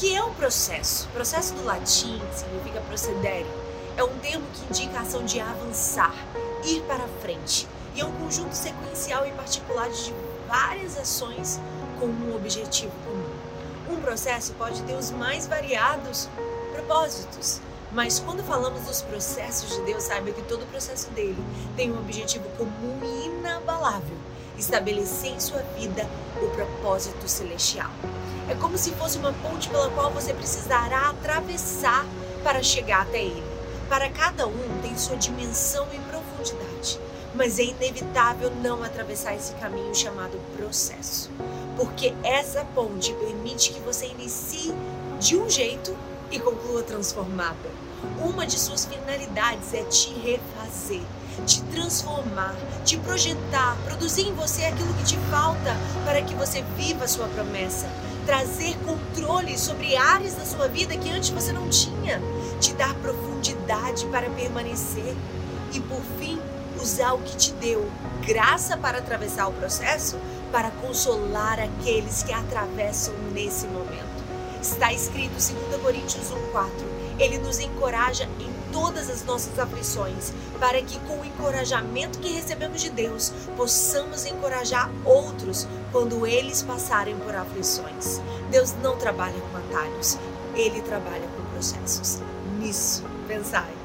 que é um processo? Processo do latim significa procedere. É um termo que indica a ação de avançar, ir para frente. E é um conjunto sequencial e particular de várias ações com um objetivo comum. Um processo pode ter os mais variados propósitos, mas quando falamos dos processos de Deus, saiba que todo o processo dele tem um objetivo comum e inabalável: estabelecer em sua vida o propósito celestial. É como se fosse uma ponte pela qual você precisará atravessar para chegar até ele. Para cada um tem sua dimensão e profundidade, mas é inevitável não atravessar esse caminho chamado processo, porque essa ponte permite que você inicie de um jeito e conclua transformada. Uma de suas finalidades é te refazer, te transformar, te projetar, produzir em você aquilo que te falta para que você viva a sua promessa, trazer controle sobre áreas da sua vida que antes você não tinha, te dar profundidade para permanecer e, por fim, usar o que te deu graça para atravessar o processo para consolar aqueles que atravessam nesse momento. Está escrito 2 Coríntios 1,4. Ele nos encoraja em todas as nossas aflições, para que com o encorajamento que recebemos de Deus, possamos encorajar outros quando eles passarem por aflições. Deus não trabalha com atalhos, ele trabalha com processos. Nisso, pensai.